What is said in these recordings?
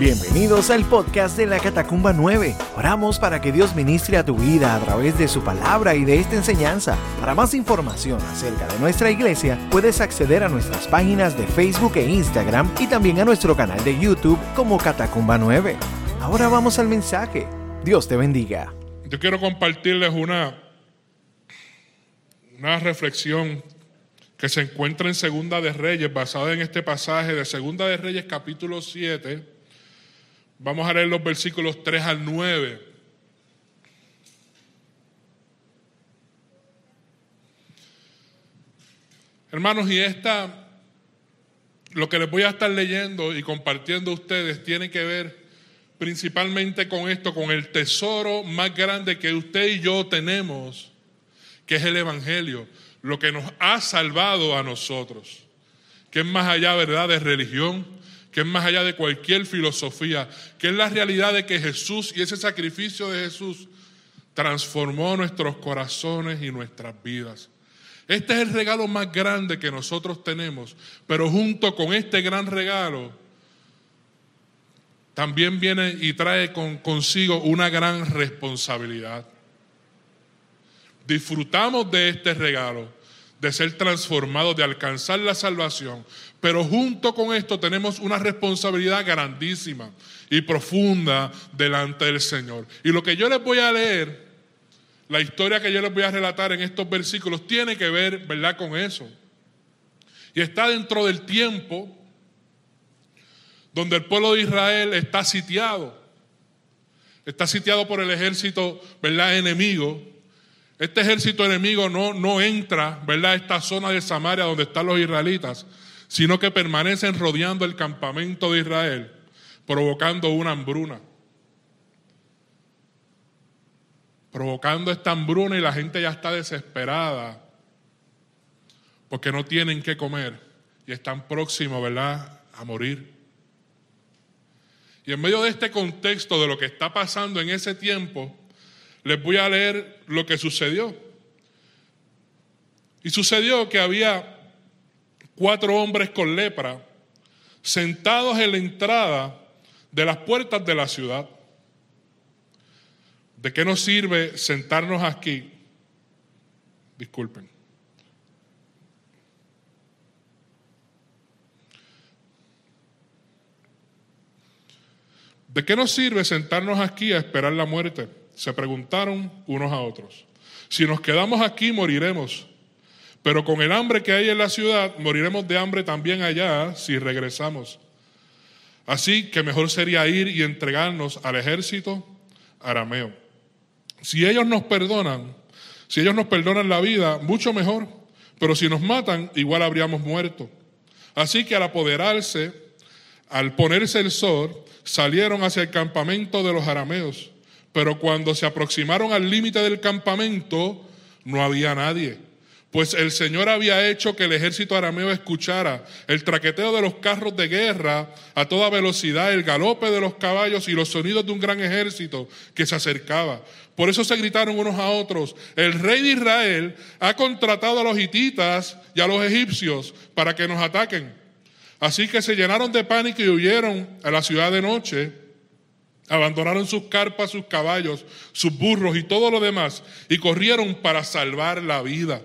Bienvenidos al podcast de la Catacumba 9. Oramos para que Dios ministre a tu vida a través de su palabra y de esta enseñanza. Para más información acerca de nuestra iglesia, puedes acceder a nuestras páginas de Facebook e Instagram y también a nuestro canal de YouTube como Catacumba 9. Ahora vamos al mensaje. Dios te bendiga. Yo quiero compartirles una, una reflexión que se encuentra en Segunda de Reyes, basada en este pasaje de Segunda de Reyes capítulo 7 Vamos a leer los versículos 3 al 9. Hermanos, y esta, lo que les voy a estar leyendo y compartiendo a ustedes tiene que ver principalmente con esto, con el tesoro más grande que usted y yo tenemos, que es el Evangelio, lo que nos ha salvado a nosotros, que es más allá, ¿verdad?, de religión, que es más allá de cualquier filosofía, que es la realidad de que Jesús y ese sacrificio de Jesús transformó nuestros corazones y nuestras vidas. Este es el regalo más grande que nosotros tenemos, pero junto con este gran regalo también viene y trae consigo una gran responsabilidad. Disfrutamos de este regalo, de ser transformados, de alcanzar la salvación, pero junto con esto tenemos una responsabilidad grandísima y profunda delante del Señor. Y lo que yo les voy a leer, la historia que yo les voy a relatar en estos versículos, tiene que ver, ¿verdad?, con eso. Y está dentro del tiempo donde el pueblo de Israel está sitiado. Está sitiado por el ejército, ¿verdad?, enemigo. Este ejército enemigo no, no entra, ¿verdad?, a esta zona de Samaria donde están los israelitas, sino que permanecen rodeando el campamento de Israel, provocando una hambruna. Provocando esta hambruna y la gente ya está desesperada porque no tienen qué comer y están próximos, ¿verdad?, a morir. Y en medio de este contexto de lo que está pasando en ese tiempo, les voy a leer lo que sucedió. Y sucedió que había cuatro hombres con lepra sentados en la entrada de las puertas de la ciudad. ¿De qué nos sirve sentarnos aquí? Disculpen. ¿De qué nos sirve sentarnos aquí a esperar la muerte? Se preguntaron unos a otros. Si nos quedamos aquí, moriremos. Pero con el hambre que hay en la ciudad, moriremos de hambre también allá si regresamos. Así que mejor sería ir y entregarnos al ejército arameo. Si ellos nos perdonan, si ellos nos perdonan la vida, mucho mejor. Pero si nos matan, igual habríamos muerto. Así que al apoderarse, al ponerse el sol, salieron hacia el campamento de los arameos. Pero cuando se aproximaron al límite del campamento, no había nadie pues el Señor había hecho que el ejército arameo escuchara el traqueteo de los carros de guerra a toda velocidad, el galope de los caballos y los sonidos de un gran ejército que se acercaba. Por eso se gritaron unos a otros, el rey de Israel ha contratado a los hititas y a los egipcios para que nos ataquen. Así que se llenaron de pánico y huyeron a la ciudad de noche, abandonaron sus carpas, sus caballos, sus burros y todo lo demás y corrieron para salvar la vida.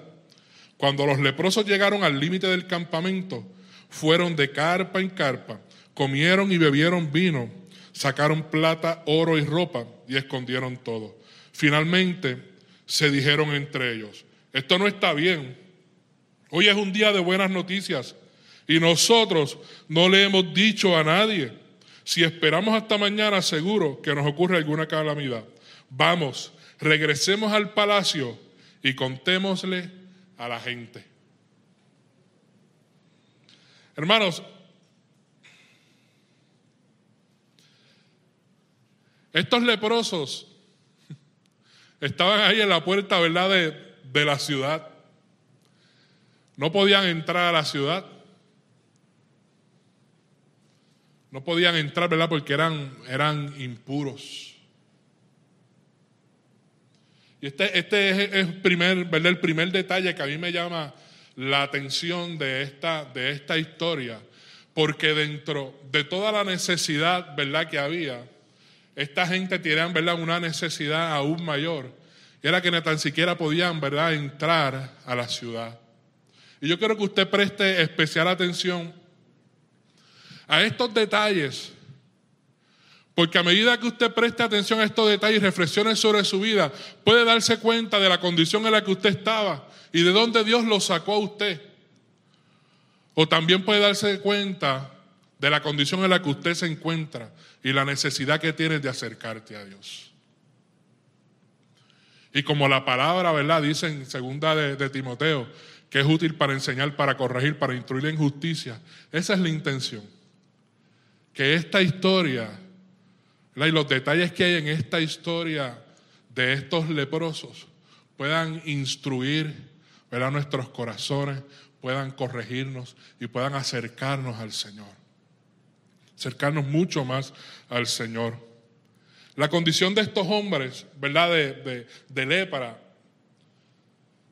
Cuando los leprosos llegaron al límite del campamento, fueron de carpa en carpa, comieron y bebieron vino, sacaron plata, oro y ropa y escondieron todo. Finalmente se dijeron entre ellos, esto no está bien. Hoy es un día de buenas noticias y nosotros no le hemos dicho a nadie. Si esperamos hasta mañana, seguro que nos ocurre alguna calamidad. Vamos, regresemos al palacio y contémosle a la gente. Hermanos, estos leprosos estaban ahí en la puerta, ¿verdad?, de, de la ciudad. No podían entrar a la ciudad. No podían entrar, ¿verdad? Porque eran, eran impuros. Y este, este es, el primer, el primer detalle que a mí me llama la atención de esta, de esta historia. porque dentro de toda la necesidad, ¿verdad?, que había, esta gente tenía, ¿verdad?, una necesidad aún mayor. Y era que ni tan siquiera podían, ¿verdad?, entrar a la ciudad. Y yo quiero que usted preste especial atención a estos detalles. Porque a medida que usted preste atención a estos detalles y reflexione sobre su vida, puede darse cuenta de la condición en la que usted estaba y de dónde Dios lo sacó a usted. O también puede darse cuenta de la condición en la que usted se encuentra y la necesidad que tiene de acercarte a Dios. Y como la palabra, ¿verdad? Dice en segunda de, Timoteo, que es útil para enseñar, para corregir, para instruir en justicia. Esa es la intención. Que esta historia, y los detalles que hay en esta historia de estos leprosos puedan instruir ¿verdad? nuestros corazones, puedan corregirnos y puedan acercarnos al Señor. Acercarnos mucho más al Señor. La condición de estos hombres, ¿verdad? De, de, de lepra,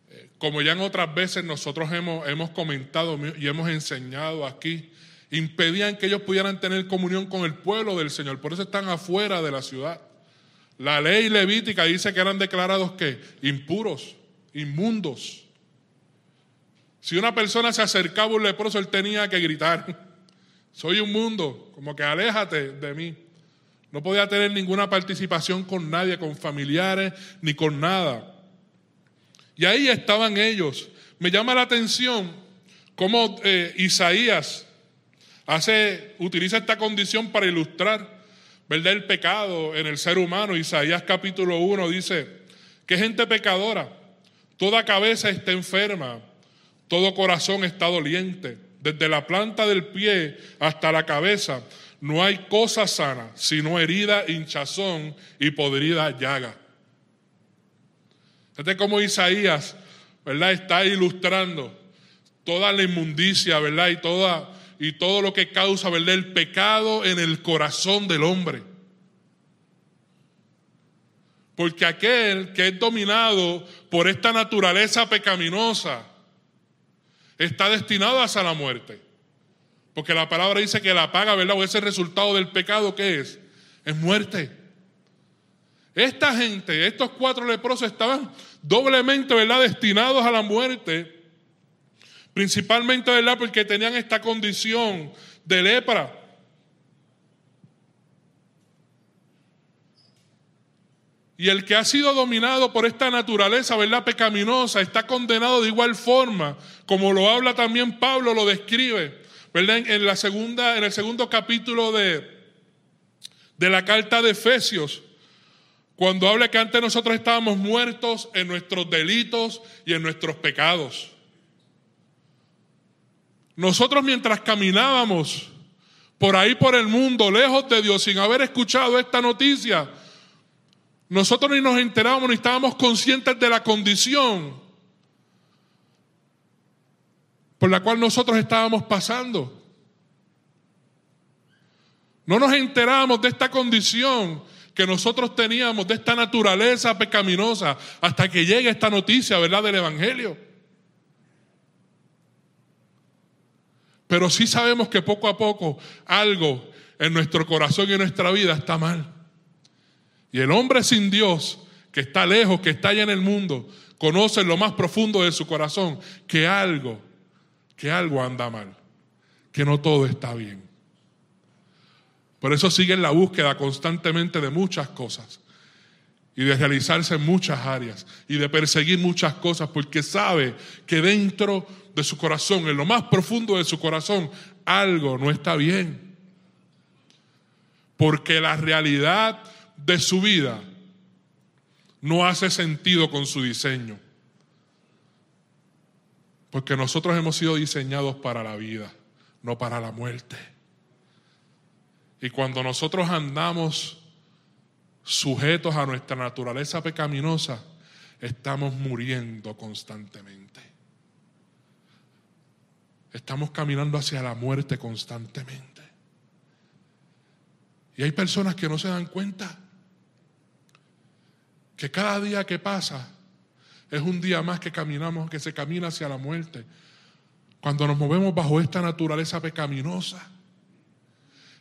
eh, como ya en otras veces nosotros hemos, hemos comentado y hemos enseñado aquí, impedían que ellos pudieran tener comunión con el pueblo del Señor. Por eso están afuera de la ciudad. La ley levítica dice que eran declarados que impuros, inmundos. Si una persona se acercaba a un leproso, él tenía que gritar, soy un mundo, como que aléjate de mí. No podía tener ninguna participación con nadie, con familiares, ni con nada. Y ahí estaban ellos. Me llama la atención cómo eh, Isaías hace, utiliza esta condición para ilustrar ¿verdad? el pecado en el ser humano. Isaías capítulo 1 dice, que gente pecadora, toda cabeza está enferma, todo corazón está doliente. Desde la planta del pie hasta la cabeza no hay cosa sana, sino herida, hinchazón y podrida llaga. Fíjate cómo Isaías, ¿verdad? Está ilustrando toda la inmundicia, ¿verdad? Y, toda, y todo lo que causa, ¿verdad? El pecado en el corazón del hombre. Porque aquel que es dominado por esta naturaleza pecaminosa, está destinado hacia la muerte. Porque la palabra dice que la paga, ¿verdad? O ese resultado del pecado, ¿qué es? Es muerte. Esta gente, estos cuatro leprosos estaban doblemente, ¿verdad? Destinados a la muerte. Principalmente, ¿verdad? Porque tenían esta condición de lepra. Y el que ha sido dominado por esta naturaleza, ¿verdad? Pecaminosa, está condenado de igual forma, como lo habla también Pablo, lo describe, ¿verdad? En, la segunda, en el segundo capítulo de, de la carta de Efesios, cuando habla que antes nosotros estábamos muertos en nuestros delitos y en nuestros pecados. Nosotros mientras caminábamos por ahí por el mundo, lejos de Dios, sin haber escuchado esta noticia, nosotros ni nos enterábamos ni estábamos conscientes de la condición por la cual nosotros estábamos pasando. No nos enteramos de esta condición que nosotros teníamos, de esta naturaleza pecaminosa, hasta que llegue esta noticia, ¿verdad?, del Evangelio. Pero sí sabemos que poco a poco algo en nuestro corazón y en nuestra vida está mal. Y el hombre sin Dios, que está lejos, que está allá en el mundo, conoce en lo más profundo de su corazón que algo, que algo anda mal, que no todo está bien. Por eso sigue en la búsqueda constantemente de muchas cosas y de realizarse en muchas áreas y de perseguir muchas cosas porque sabe que dentro de su corazón, en lo más profundo de su corazón, algo no está bien. Porque la realidad de su vida no hace sentido con su diseño. Porque nosotros hemos sido diseñados para la vida, no para la muerte. Y cuando nosotros andamos sujetos a nuestra naturaleza pecaminosa, estamos muriendo constantemente. Estamos caminando hacia la muerte constantemente. Y hay personas que no se dan cuenta que cada día que pasa es un día más que caminamos, que se camina hacia la muerte. Cuando nos movemos bajo esta naturaleza pecaminosa,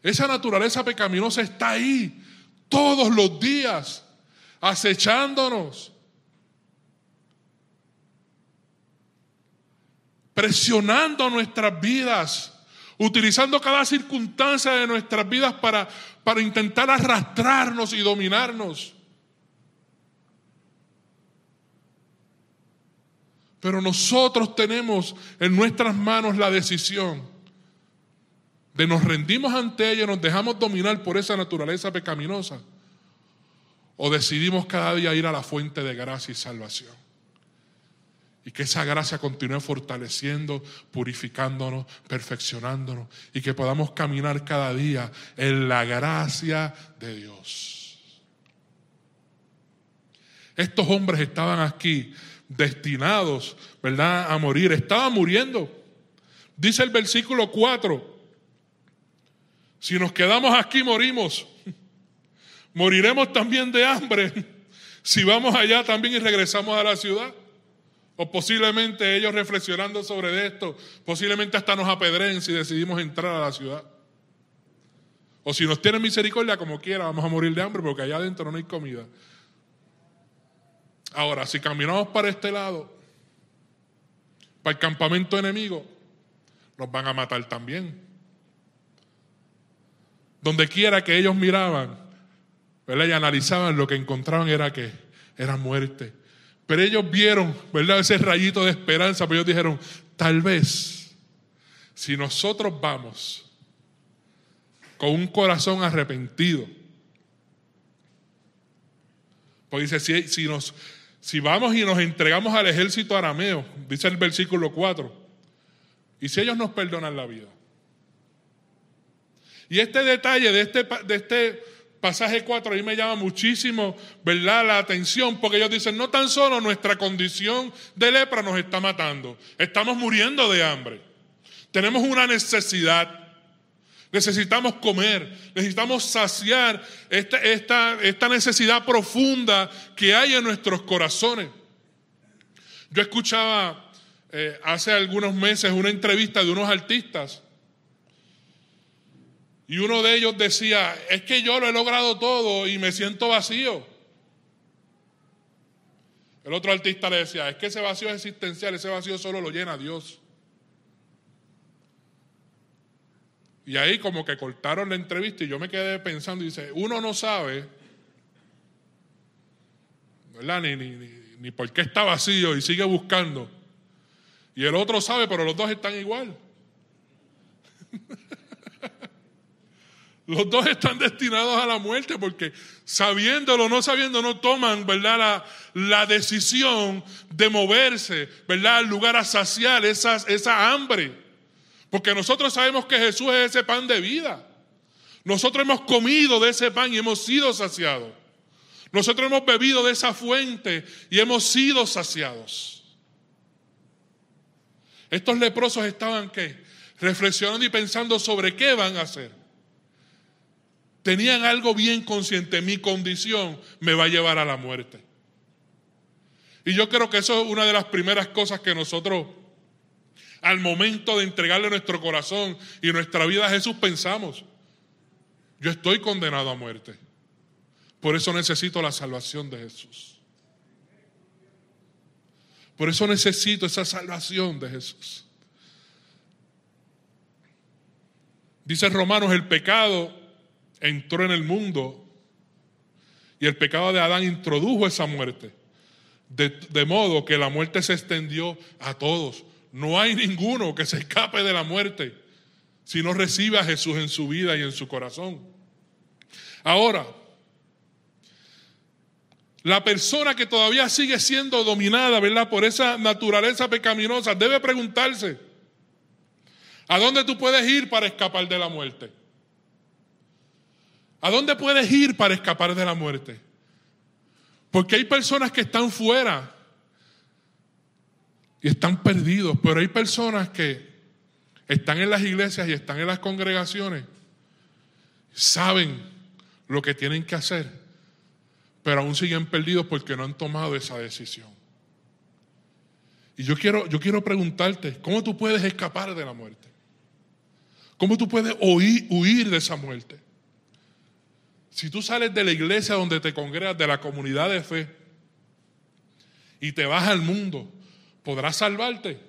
Esa naturaleza pecaminosa está ahí todos los días, acechándonos, presionando nuestras vidas, utilizando cada circunstancia de nuestras vidas para, para intentar arrastrarnos y dominarnos. Pero nosotros tenemos en nuestras manos la decisión de nos rendimos ante ella, nos dejamos dominar por esa naturaleza pecaminosa, o decidimos cada día ir a la fuente de gracia y salvación. Y que esa gracia continúe fortaleciendo, purificándonos, perfeccionándonos, y que podamos caminar cada día en la gracia de Dios. Estos hombres estaban aquí destinados, ¿verdad?, a morir. Estaban muriendo. Dice el versículo 4, si nos quedamos aquí morimos. Moriremos también de hambre si vamos allá también y regresamos a la ciudad. O posiblemente ellos reflexionando sobre esto, posiblemente hasta nos apedren si decidimos entrar a la ciudad. O si nos tienen misericordia como quiera, vamos a morir de hambre porque allá adentro no hay comida. Ahora, si caminamos para este lado, para el campamento enemigo, nos van a matar también. Donde quiera que ellos miraban, ¿verdad? Y analizaban, lo que encontraban era que era muerte. Pero ellos vieron, ¿verdad? Ese rayito de esperanza, pero ellos dijeron, tal vez, si nosotros vamos con un corazón arrepentido, pues dice, si, si nos, si vamos y nos entregamos al ejército arameo, dice el versículo 4, y si ellos nos perdonan la vida. Y este detalle de este, de este pasaje 4 a mí me llama muchísimo, ¿verdad?, la atención, porque ellos dicen, no tan solo nuestra condición de lepra nos está matando, estamos muriendo de hambre. Tenemos una necesidad. Necesitamos comer, necesitamos saciar esta, esta, esta necesidad profunda que hay en nuestros corazones. Yo escuchaba eh, hace algunos meses una entrevista de unos artistas y uno de ellos decía, es que yo lo he logrado todo y me siento vacío. El otro artista le decía, es que ese vacío es existencial, ese vacío solo lo llena Dios. Y ahí como que cortaron la entrevista y yo me quedé pensando y dice, uno no sabe, ¿verdad? Ni, ni, ni, por qué está vacío y sigue buscando. Y el otro sabe, pero los dos están igual. los dos están destinados a la muerte porque sabiéndolo o no sabiendo no toman, ¿verdad? La, decisión de moverse, ¿verdad? Al lugar a saciar esa, esa hambre. Porque nosotros sabemos que Jesús es ese pan de vida. Nosotros hemos comido de ese pan y hemos sido saciados. Nosotros hemos bebido de esa fuente y hemos sido saciados. Estos leprosos estaban qué? Reflexionando y pensando sobre qué van a hacer. Tenían algo bien consciente, mi condición me va a llevar a la muerte. Y yo creo que eso es una de las primeras cosas que nosotros al momento de entregarle nuestro corazón y nuestra vida a Jesús pensamos, yo estoy condenado a muerte. Por eso necesito la salvación de Jesús. Por eso necesito esa salvación de Jesús. Dice Romanos, el pecado entró en el mundo y el pecado de Adán introdujo esa muerte. De, modo que la muerte se extendió a todos. No hay ninguno que se escape de la muerte si no recibe a Jesús en su vida y en su corazón. Ahora, la persona que todavía sigue siendo dominada. Por esa naturaleza pecaminosa, debe preguntarse, ¿a dónde tú puedes ir para escapar de la muerte? ¿A dónde puedes ir para escapar de la muerte? Porque hay personas que están fuera y están perdidos. Pero hay personas que están en las iglesias y están en las congregaciones, saben lo que tienen que hacer, pero aún siguen perdidos porque no han tomado esa decisión. Y yo quiero, yo quiero preguntarte, ¿cómo tú puedes escapar de la muerte? ¿Cómo tú puedes huir, huir de esa muerte? Si tú sales de la iglesia donde te congregas, de la comunidad de fe, y te vas al mundo, ¿podrás salvarte?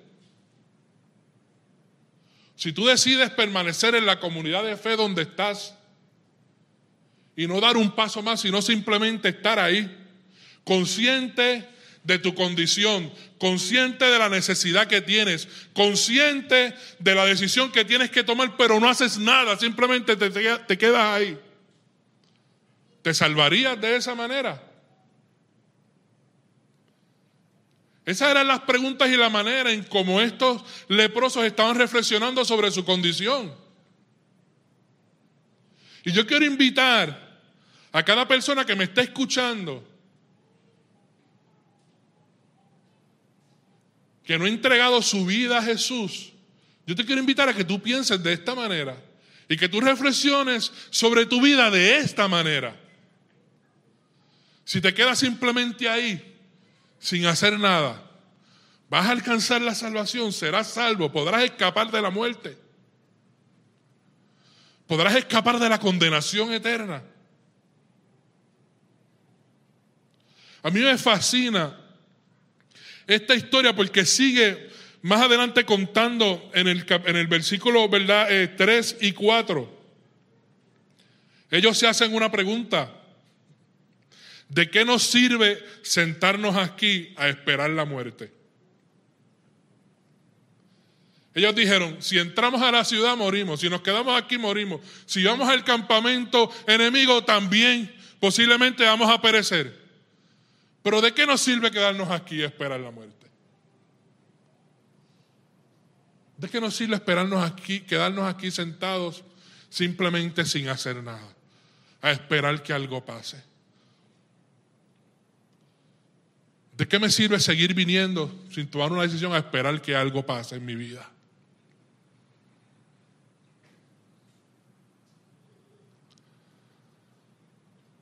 Si tú decides permanecer en la comunidad de fe donde estás y no dar un paso más, sino simplemente estar ahí, consciente de tu condición, consciente de la necesidad que tienes, consciente de la decisión que tienes que tomar, pero no haces nada, simplemente te, te quedas ahí. ¿Te salvarías de esa manera? Esas eran las preguntas y la manera en cómo estos leprosos estaban reflexionando sobre su condición. Y yo quiero invitar a cada persona que me está escuchando, que no ha entregado su vida a Jesús, yo te quiero invitar a que tú pienses de esta manera y que tú reflexiones sobre tu vida de esta manera. Si te quedas simplemente ahí, sin hacer nada, vas a alcanzar la salvación, serás salvo, podrás escapar de la muerte, podrás escapar de la condenación eterna. A mí me fascina esta historia porque sigue más adelante contando en el, en el versículo ¿verdad? 3 eh, y 4. Ellos se hacen una pregunta. ¿De qué nos sirve sentarnos aquí a esperar la muerte? Ellos dijeron, si entramos a la ciudad morimos, si nos quedamos aquí morimos, si vamos al campamento enemigo también posiblemente vamos a perecer. Pero ¿de qué nos sirve quedarnos aquí a esperar la muerte? ¿De qué nos sirve esperarnos aquí, quedarnos aquí sentados simplemente sin hacer nada? A esperar que algo pase. ¿De qué me sirve seguir viniendo sin tomar una decisión a esperar que algo pase en mi vida?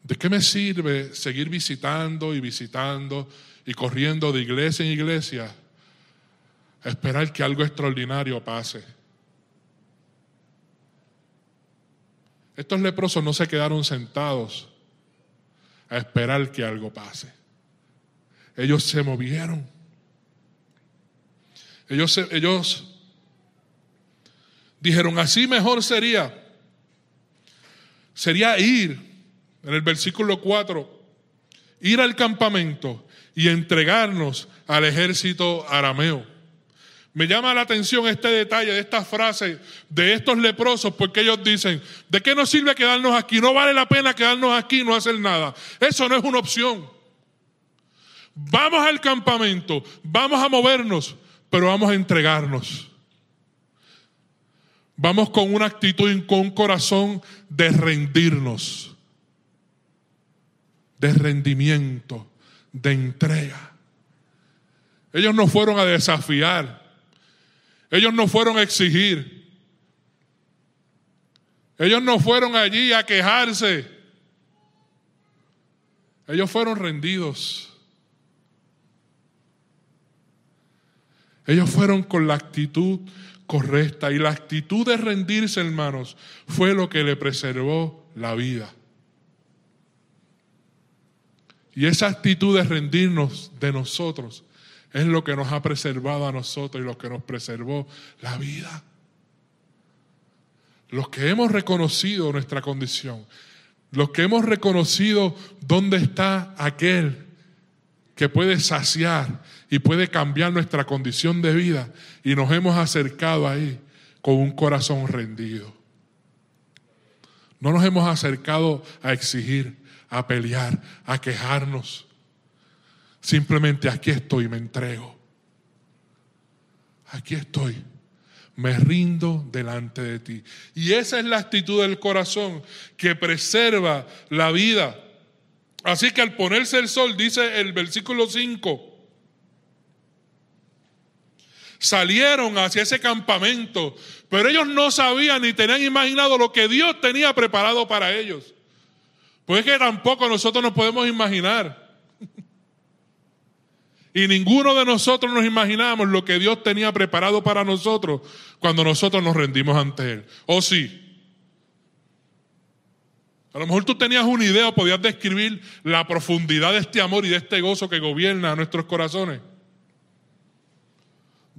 ¿De qué me sirve seguir visitando y visitando y corriendo de iglesia en iglesia a esperar que algo extraordinario pase? Estos leprosos no se quedaron sentados a esperar que algo pase. Ellos se movieron. Ellos, ellos dijeron, así mejor sería. Sería ir en el versículo 4, ir al campamento y entregarnos al ejército arameo. Me llama la atención este detalle de esta frase de estos leprosos porque ellos dicen, ¿de qué nos sirve quedarnos aquí? No vale la pena quedarnos aquí y no hacer nada. Eso no es una opción. Vamos al campamento, vamos a movernos, pero vamos a entregarnos. Vamos con una actitud y con un corazón de rendirnos, de rendimiento, de entrega. Ellos no fueron a desafiar, ellos no fueron a exigir, ellos no fueron allí a quejarse, ellos fueron rendidos. Ellos fueron con la actitud correcta y la actitud de rendirse, hermanos, fue lo que le preservó la vida. Y esa actitud de rendirnos de nosotros es lo que nos ha preservado a nosotros y lo que nos preservó la vida. Los que hemos reconocido nuestra condición, los que hemos reconocido dónde está aquel que puede saciar y puede cambiar nuestra condición de vida y nos hemos acercado ahí con un corazón rendido. No nos hemos acercado a exigir, a pelear, a quejarnos. Simplemente aquí estoy, me entrego. Aquí estoy. Me rindo delante de ti. Y esa es la actitud del corazón que preserva la vida Así que al ponerse el sol, dice el versículo 5, salieron hacia ese campamento, pero ellos no sabían ni tenían imaginado lo que Dios tenía preparado para ellos. Pues es que tampoco nosotros nos podemos imaginar. Y ninguno de nosotros nos imaginamos lo que Dios tenía preparado para nosotros cuando nosotros nos rendimos ante Él. ¿O sí? A lo mejor tú tenías una idea o podías describir la profundidad de este amor y de este gozo que gobierna nuestros corazones.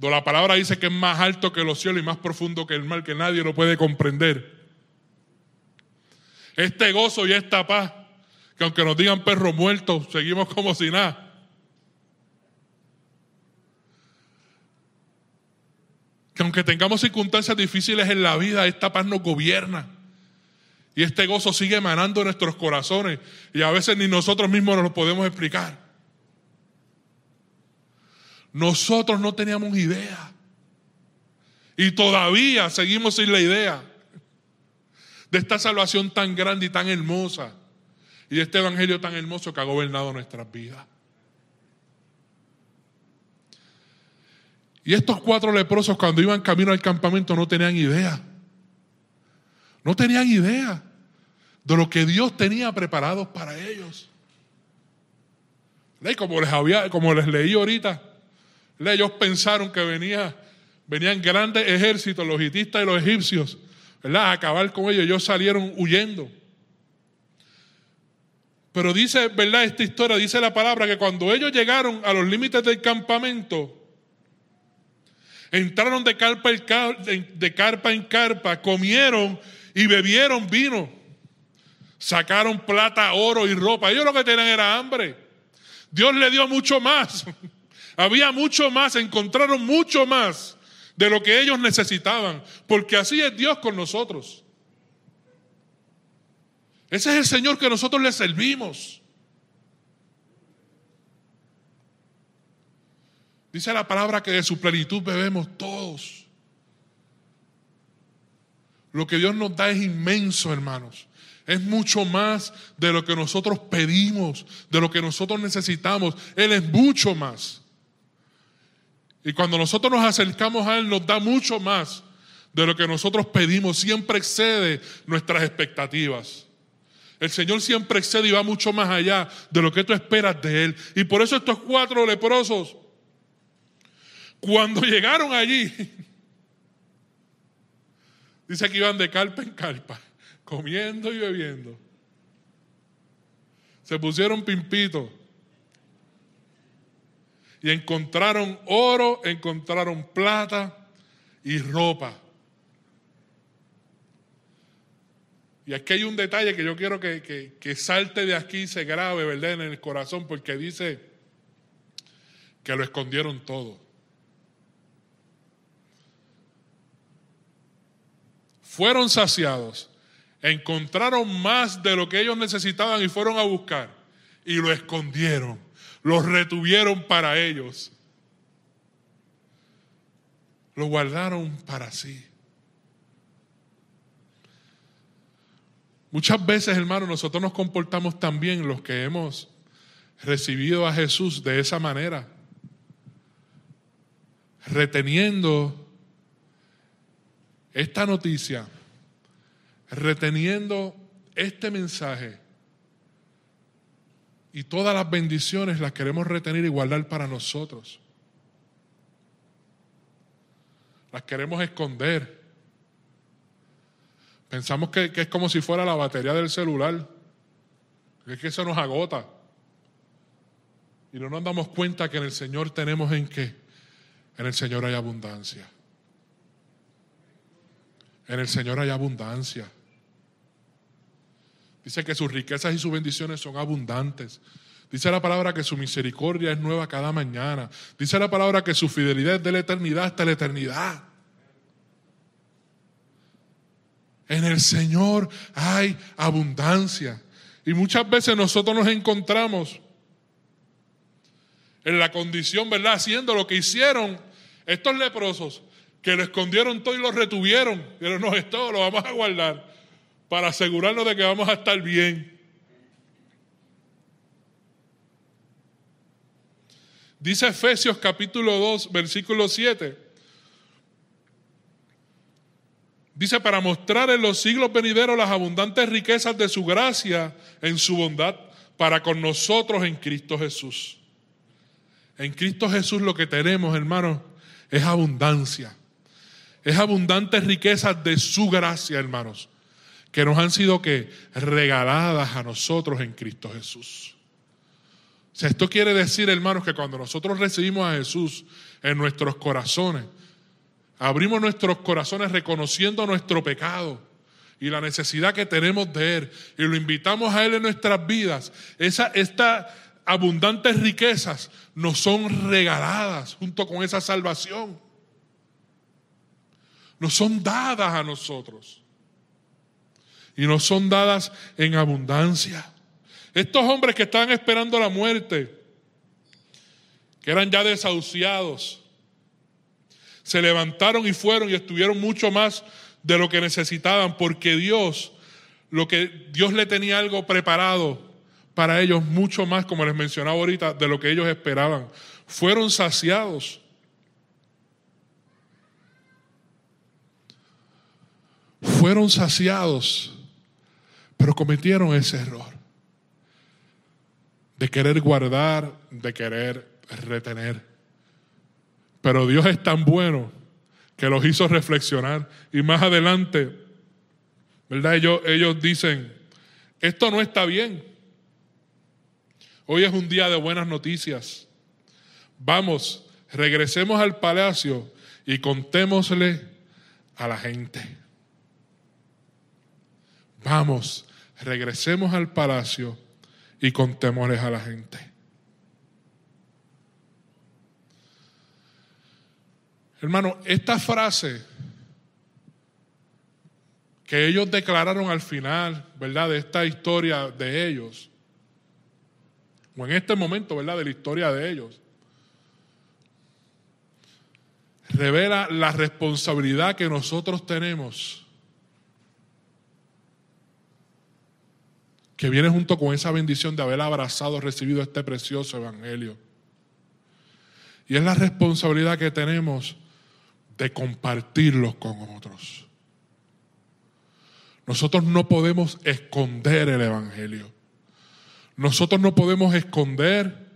La palabra dice que es más alto que los cielos y más profundo que el mar, que nadie lo puede comprender. Este gozo y esta paz, que aunque nos digan perros muertos, seguimos como si nada. Que aunque tengamos circunstancias difíciles en la vida, esta paz nos gobierna. Y este gozo sigue emanando en nuestros corazones. Y a veces ni nosotros mismos nos lo podemos explicar. Nosotros no teníamos idea. Y todavía seguimos sin la idea de esta salvación tan grande y tan hermosa. Y de este evangelio tan hermoso que ha gobernado nuestras vidas. Y estos cuatro leprosos cuando iban camino al campamento no tenían idea. No tenían idea de lo que Dios tenía preparado para ellos. Como les, había, como les leí ahorita, ellos pensaron que venía, venían grandes ejércitos, los hitistas y los egipcios, ¿verdad? a acabar con ellos. Ellos salieron huyendo. Pero dice, ¿verdad? Esta historia dice la palabra que cuando ellos llegaron a los límites del campamento, entraron de carpa, de carpa en carpa, comieron y bebieron vino. Sacaron plata, oro y ropa. Ellos lo que tenían era hambre. Dios le dio mucho más. Había mucho más, encontraron mucho más de lo que ellos necesitaban, porque así es Dios con nosotros. Ese es el Señor que nosotros le servimos. Dice la palabra que de su plenitud bebemos todos. Lo que Dios nos da es inmenso, hermanos. Es mucho más de lo que nosotros pedimos, de lo que nosotros necesitamos. Él es mucho más. Y cuando nosotros nos acercamos a Él, nos da mucho más de lo que nosotros pedimos. Siempre excede nuestras expectativas. El Señor siempre excede y va mucho más allá de lo que tú esperas de Él. Y por eso estos cuatro leprosos, cuando llegaron allí, dice que iban de carpa en carpa, comiendo y bebiendo. Se pusieron pimpitos y encontraron oro, encontraron plata y ropa. Y aquí hay un detalle que yo quiero que, que, salte de aquí y se grabe, ¿verdad? En el corazón, porque dice que lo escondieron todo. Fueron saciados, encontraron más de lo que ellos necesitaban y fueron a buscar y lo escondieron los retuvieron para ellos. Lo guardaron para sí. Muchas veces, hermanos, nosotros nos comportamos también los que hemos recibido a Jesús de esa manera, reteniendo esta noticia, reteniendo este mensaje y todas las bendiciones las queremos retener y guardar para nosotros. Las queremos esconder. Pensamos que, es como si fuera la batería del celular. Es que eso nos agota. Y no nos damos cuenta que en el Señor tenemos en qué. En el Señor hay abundancia. En el Señor hay abundancia. Dice que sus riquezas y sus bendiciones son abundantes. Dice la palabra que su misericordia es nueva cada mañana. Dice la palabra que su fidelidad es de la eternidad hasta la eternidad. En el Señor hay abundancia. Y muchas veces nosotros nos encontramos en la condición, ¿verdad? Haciendo lo que hicieron estos leprosos, que lo escondieron todo y lo retuvieron. Pero no, esto lo vamos a guardar para asegurarnos de que vamos a estar bien. Dice Efesios capítulo 2, versículo 7. Dice, para mostrar en los siglos venideros las abundantes riquezas de su gracia en su bondad para con nosotros en Cristo Jesús. En Cristo Jesús lo que tenemos, hermanos, es abundancia. Es abundantes riquezas de su gracia, hermanos, que nos han sido que regaladas a nosotros en Cristo Jesús. O sea, esto quiere decir, hermanos, que cuando nosotros recibimos a Jesús en nuestros corazones, abrimos nuestros corazones reconociendo nuestro pecado y la necesidad que tenemos de Él y lo invitamos a Él en nuestras vidas, esa, estas abundantes riquezas nos son regaladas junto con esa salvación. Nos son dadas a nosotros. Y nos son dadas en abundancia. Estos hombres que estaban esperando la muerte, que eran ya desahuciados, se levantaron y fueron y estuvieron mucho más de lo que necesitaban, porque Dios, lo que Dios le tenía algo preparado para ellos, mucho más, como les mencionaba ahorita, de lo que ellos esperaban. Fueron saciados. Fueron saciados, pero cometieron ese error de querer guardar, de querer retener. Pero Dios es tan bueno que los hizo reflexionar. Y más adelante, ¿verdad? Ellos, ellos dicen, esto no está bien. Hoy es un día de buenas noticias. Vamos, regresemos al palacio y contémosle a la gente. Vamos, regresemos al palacio y contémosles a la gente. Hermano, esta frase que ellos declararon al final, ¿verdad? De esta historia de ellos, o en este momento, ¿verdad? De la historia de ellos, revela la responsabilidad que nosotros tenemos, que viene junto con esa bendición de haber abrazado, recibido este precioso evangelio. Y es la responsabilidad que tenemos de compartirlos con otros. Nosotros no podemos esconder el Evangelio. Nosotros no podemos esconder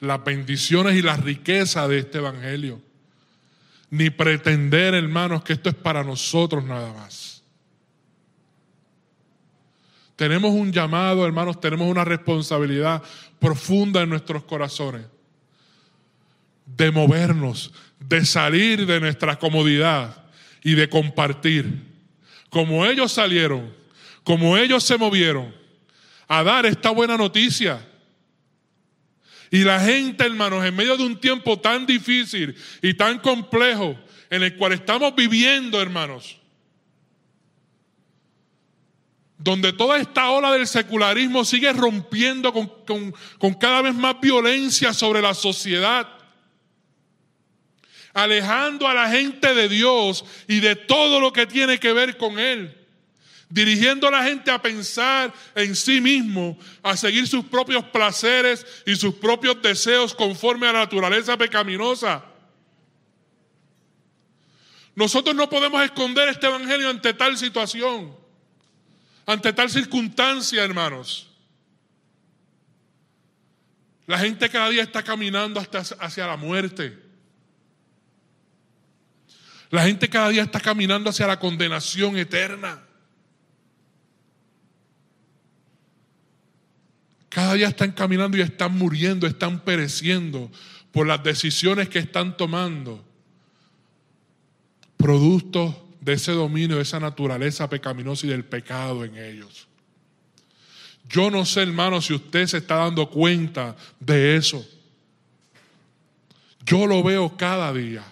las bendiciones y la riqueza de este Evangelio. Ni pretender, hermanos, que esto es para nosotros nada más. Tenemos un llamado, hermanos, tenemos una responsabilidad profunda en nuestros corazones de movernos, de salir de nuestra comodidad y de compartir. Como ellos salieron, como ellos se movieron a dar esta buena noticia. Y la gente, hermanos, en medio de un tiempo tan difícil y tan complejo en el cual estamos viviendo, hermanos, donde toda esta ola del secularismo sigue rompiendo con, con cada vez más violencia sobre la sociedad alejando a la gente de Dios y de todo lo que tiene que ver con Él. Dirigiendo a la gente a pensar en sí mismo, a seguir sus propios placeres y sus propios deseos conforme a la naturaleza pecaminosa. Nosotros no podemos esconder este evangelio ante tal situación, ante tal circunstancia, hermanos. La gente cada día está caminando hacia la muerte. La gente cada día está caminando hacia la condenación eterna. Cada día están caminando y están muriendo, están pereciendo por las decisiones que están tomando. Producto de ese dominio, de esa naturaleza pecaminosa y del pecado en ellos. Yo no sé, hermano, si usted se está dando cuenta de eso. Yo lo veo cada día.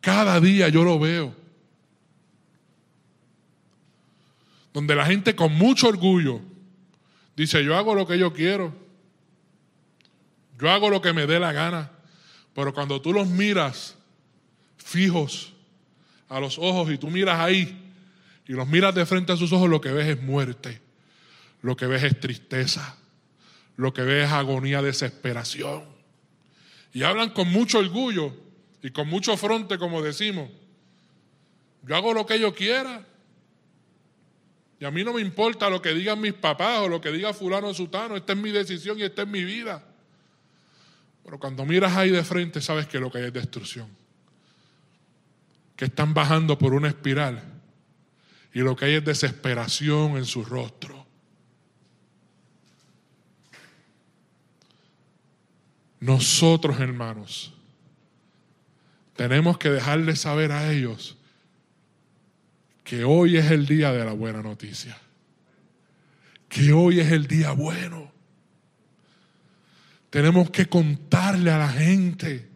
Cada día yo lo veo. Donde la gente con mucho orgullo dice, yo hago lo que yo quiero. Yo hago lo que me dé la gana. Pero cuando tú los miras fijos a los ojos y tú miras ahí y los miras de frente a sus ojos, lo que ves es muerte. Lo que ves es tristeza. Lo que ves es agonía, desesperación. Y hablan con mucho orgullo y con mucho fronte, como decimos. Yo hago lo que yo quiera. Y a mí no me importa lo que digan mis papás o lo que diga fulano o sutano. Esta es mi decisión y esta es mi vida. Pero cuando miras ahí de frente sabes que lo que hay es destrucción. Que están bajando por una espiral y lo que hay es desesperación en su rostro. Nosotros, hermanos, tenemos que dejarles saber a ellos que hoy es el día de la buena noticia. Que hoy es el día bueno. Tenemos que contarle a la gente.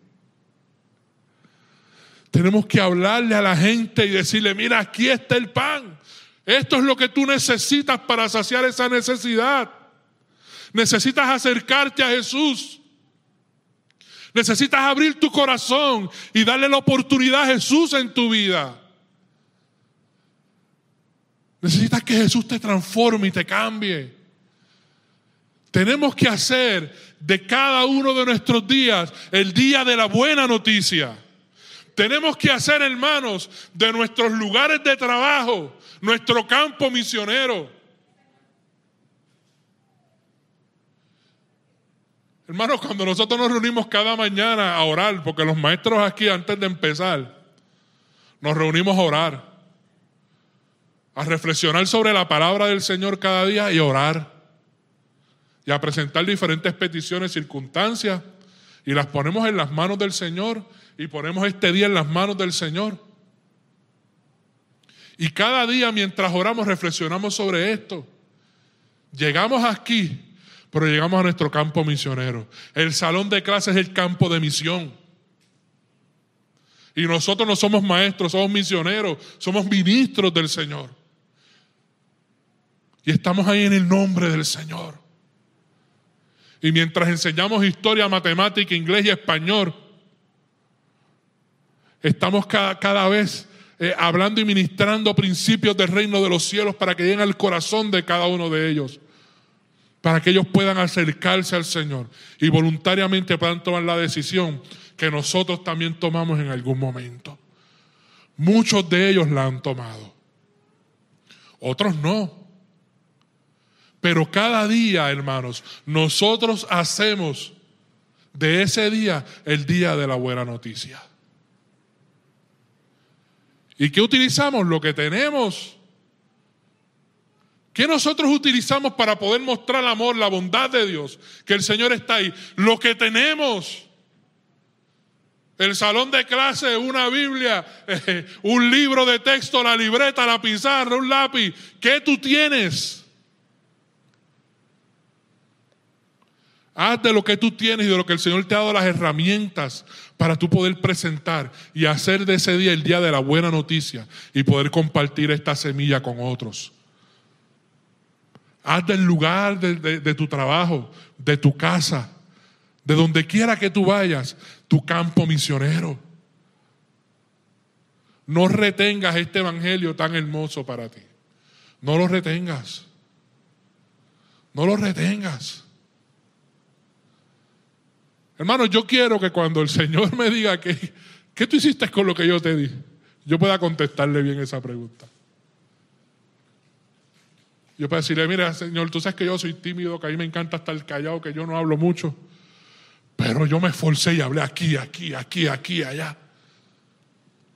Tenemos que hablarle a la gente y decirle, mira, aquí está el pan. Esto es lo que tú necesitas para saciar esa necesidad. Necesitas acercarte a Jesús. Necesitas abrir tu corazón y darle la oportunidad a Jesús en tu vida. Necesitas que Jesús te transforme y te cambie. Tenemos que hacer de cada uno de nuestros días el día de la buena noticia. Tenemos que hacer, hermanos, de nuestros lugares de trabajo, nuestro campo misionero. Hermanos, cuando nosotros nos reunimos cada mañana a orar, porque los maestros aquí antes de empezar, nos reunimos a orar, a reflexionar sobre la palabra del Señor cada día y orar, y a presentar diferentes peticiones, circunstancias, y las ponemos en las manos del Señor, y ponemos este día en las manos del Señor. Y cada día mientras oramos reflexionamos sobre esto. Llegamos aquí pero llegamos a nuestro campo misionero. El salón de clases es el campo de misión. Y nosotros no somos maestros, somos misioneros, somos ministros del Señor. Y estamos ahí en el nombre del Señor. Y mientras enseñamos historia, matemática, inglés y español, estamos cada, vez eh, hablando y ministrando principios del reino de los cielos para que lleguen al corazón de cada uno de ellos para que ellos puedan acercarse al Señor y voluntariamente puedan tomar la decisión que nosotros también tomamos en algún momento. Muchos de ellos la han tomado, otros no. Pero cada día, hermanos, nosotros hacemos de ese día el día de la buena noticia. ¿Y qué utilizamos? Lo que tenemos ¿Qué nosotros utilizamos para poder mostrar el amor, la bondad de Dios? Que el Señor está ahí. Lo que tenemos. El salón de clase, una Biblia, un libro de texto, la libreta, la pizarra, un lápiz. ¿Qué tú tienes? Haz de lo que tú tienes y de lo que el Señor te ha dado las herramientas para tú poder presentar y hacer de ese día el día de la buena noticia y poder compartir esta semilla con otros. Haz del lugar de, tu trabajo, de tu casa, de donde quiera que tú vayas, tu campo misionero. No retengas este evangelio tan hermoso para ti. No lo retengas. No lo retengas. Hermano, yo quiero que cuando el Señor me diga que, ¿qué tú hiciste con lo que yo te di? Yo pueda contestarle bien esa pregunta. Yo para decirle, mira, Señor, tú sabes que yo soy tímido, que a mí me encanta estar callado, que yo no hablo mucho. Pero yo me esforcé y hablé aquí, aquí, aquí, aquí, allá.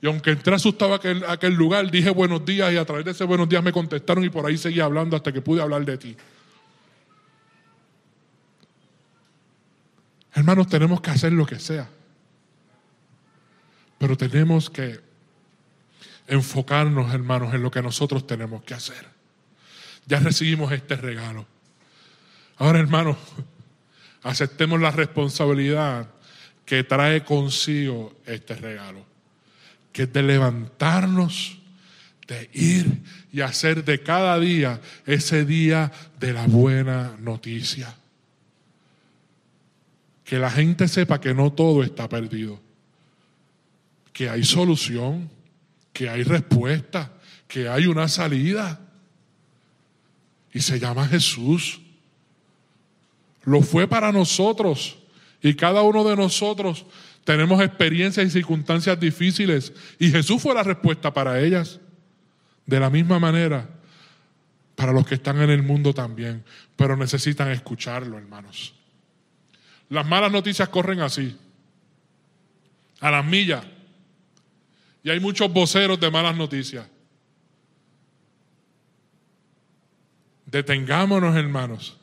Y aunque entré asustado aquel, a aquel lugar, dije buenos días y a través de ese buenos días me contestaron y por ahí seguí hablando hasta que pude hablar de ti. Hermanos, tenemos que hacer lo que sea. Pero tenemos que enfocarnos, hermanos, en lo que nosotros tenemos que hacer. Ya recibimos este regalo. Ahora, hermanos, aceptemos la responsabilidad que trae consigo este regalo, que es de levantarnos, de ir y hacer de cada día ese día de la buena noticia. Que la gente sepa que no todo está perdido, que hay solución, que hay respuesta, que hay una salida y se llama Jesús. Lo fue para nosotros y cada uno de nosotros tenemos experiencias y circunstancias difíciles y Jesús fue la respuesta para ellas. De la misma manera, para los que están en el mundo también, pero necesitan escucharlo, hermanos. Las malas noticias corren así, a las millas. Y hay muchos voceros de malas noticias. Detengámonos, hermanos.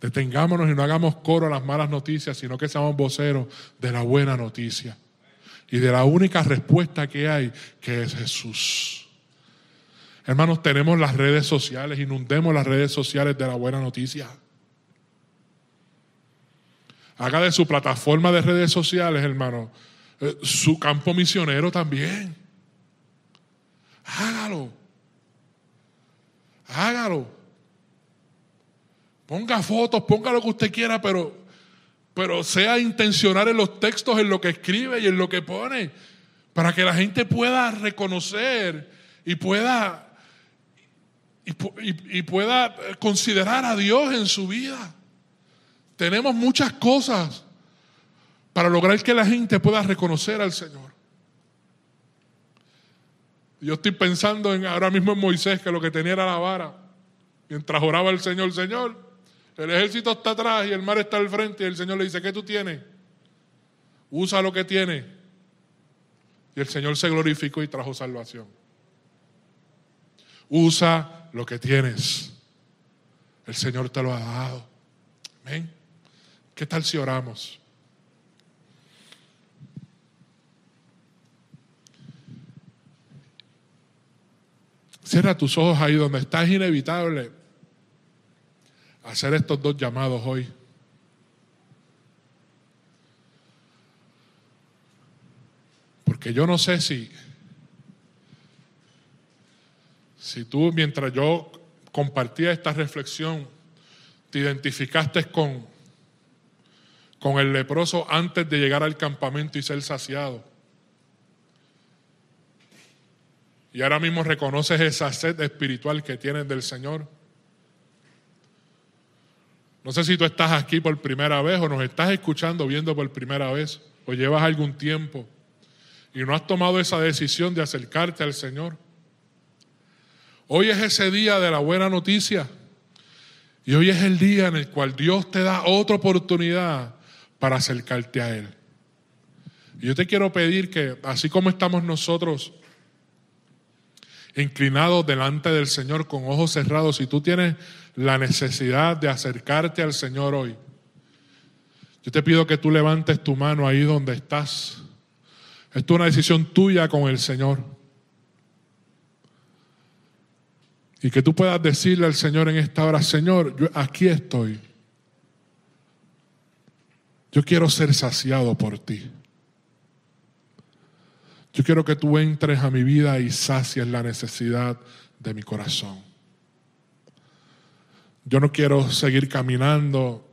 Detengámonos y no hagamos coro a las malas noticias, sino que seamos voceros de la buena noticia. Y de la única respuesta que hay, que es Jesús. Hermanos, tenemos las redes sociales, inundemos las redes sociales de la buena noticia. Haga de su plataforma de redes sociales, hermano, eh, su campo misionero también. Hágalo. Hágalo. Ponga fotos, ponga lo que usted quiera, pero, pero sea intencional en los textos, en lo que escribe y en lo que pone, para que la gente pueda reconocer y pueda, y pueda considerar a Dios en su vida. Tenemos muchas cosas para lograr que la gente pueda reconocer al Señor. Yo estoy pensando en ahora mismo en Moisés, que lo que tenía era la vara. Mientras oraba el Señor, Señor, el ejército está atrás y el mar está al frente. Y el Señor le dice, ¿qué tú tienes? Usa lo que tienes. Y el Señor se glorificó y trajo salvación. Usa lo que tienes. El Señor te lo ha dado. Amén. ¿Qué tal si oramos? Cierra tus ojos ahí donde está. Es inevitable hacer estos dos llamados hoy. Porque yo no sé si, si tú mientras yo compartía esta reflexión, te identificaste con con el leproso antes de llegar al campamento y ser saciado. Y ahora mismo reconoces esa sed espiritual que tienes del Señor. No sé si tú estás aquí por primera vez o nos estás escuchando, viendo por primera vez, o llevas algún tiempo y no has tomado esa decisión de acercarte al Señor. Hoy es ese día de la buena noticia. Y hoy es el día en el cual Dios te da otra oportunidad para acercarte a Él. Yo te quiero pedir que, así como estamos nosotros inclinados delante del Señor con ojos cerrados, si tú tienes la necesidad de acercarte al Señor hoy, yo te pido que tú levantes tu mano ahí donde estás. Esto es una decisión tuya con el Señor. Y que tú puedas decirle al Señor en esta hora, Señor, yo aquí estoy. Yo quiero ser saciado por ti. Yo quiero que tú entres a mi vida y sacies la necesidad de mi corazón. Yo no quiero seguir caminando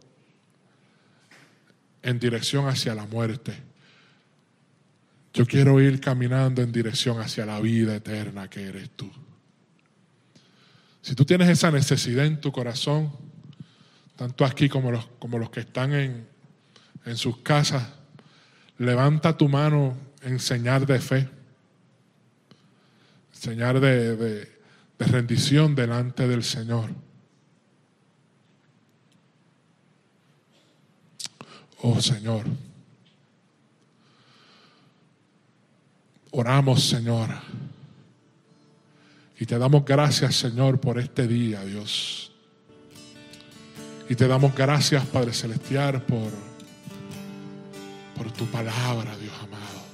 en dirección hacia la muerte. Yo quiero ir caminando en dirección hacia la vida eterna que eres tú. Si tú tienes esa necesidad en tu corazón, tanto aquí como los, como los que están en, en sus casas, levanta tu mano en señal de fe, señal de, de rendición delante del Señor. Oh Señor, oramos Señor y te damos gracias Señor por este día, Dios. Y te damos gracias, Padre Celestial, por por tu palabra, Dios amado.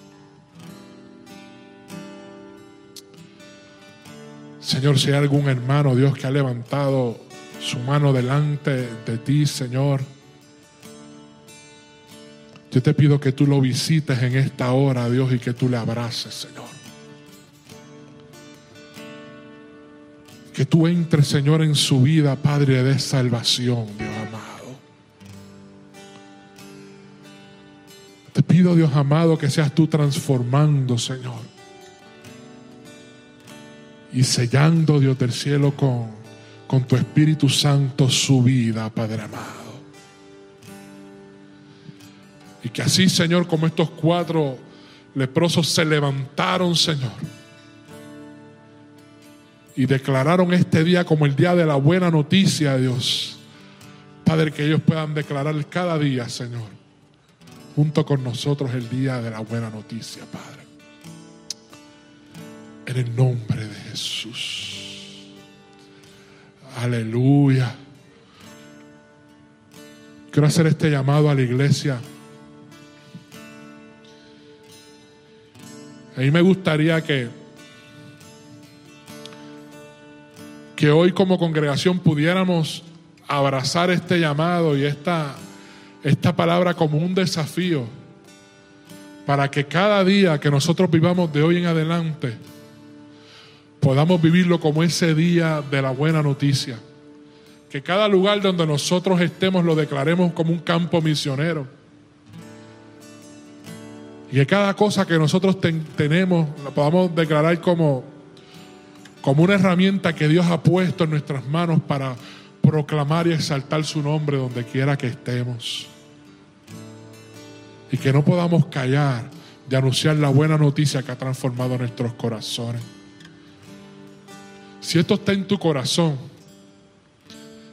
Señor, si hay algún hermano, Dios, que ha levantado su mano delante de ti, Señor, yo te pido que tú lo visites en esta hora, Dios, y que tú le abraces, Señor. Que tú entres, Señor, en su vida, Padre de salvación, Dios amado. Te pido, Dios amado, que seas tú transformando, Señor. Y sellando, Dios del cielo, con, con tu Espíritu Santo su vida, Padre amado. Y que así, Señor, como estos cuatro leprosos se levantaron, Señor. Y declararon este día como el día de la buena noticia, Dios Padre, que ellos puedan declarar cada día, Señor, junto con nosotros el día de la buena noticia, Padre. En el nombre de Jesús. Aleluya. Quiero hacer este llamado a la iglesia. A mí me gustaría que, que hoy como congregación pudiéramos abrazar este llamado y esta, esta palabra como un desafío para que cada día que nosotros vivamos de hoy en adelante podamos vivirlo como ese día de la buena noticia. Que cada lugar donde nosotros estemos lo declaremos como un campo misionero. Y que cada cosa que nosotros tenemos la podamos declarar como, como una herramienta que Dios ha puesto en nuestras manos para proclamar y exaltar su nombre donde quiera que estemos. Y que no podamos callar de anunciar la buena noticia que ha transformado nuestros corazones. Si esto está en tu corazón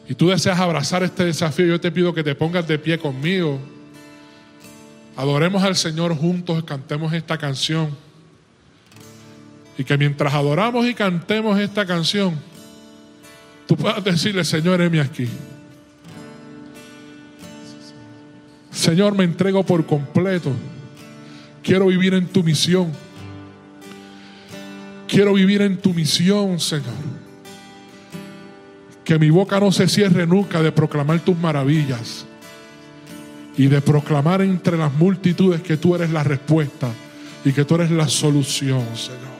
y tú deseas abrazar este desafío, yo te pido que te pongas de pie conmigo. Adoremos al Señor juntos, cantemos esta canción. Y que mientras adoramos y cantemos esta canción, tú puedas decirle, Señor, heme aquí. Señor, me entrego por completo. Quiero vivir en tu misión. Quiero vivir en tu misión, Señor. Que mi boca no se cierre nunca de proclamar tus maravillas y de proclamar entre las multitudes que tú eres la respuesta y que tú eres la solución, Señor.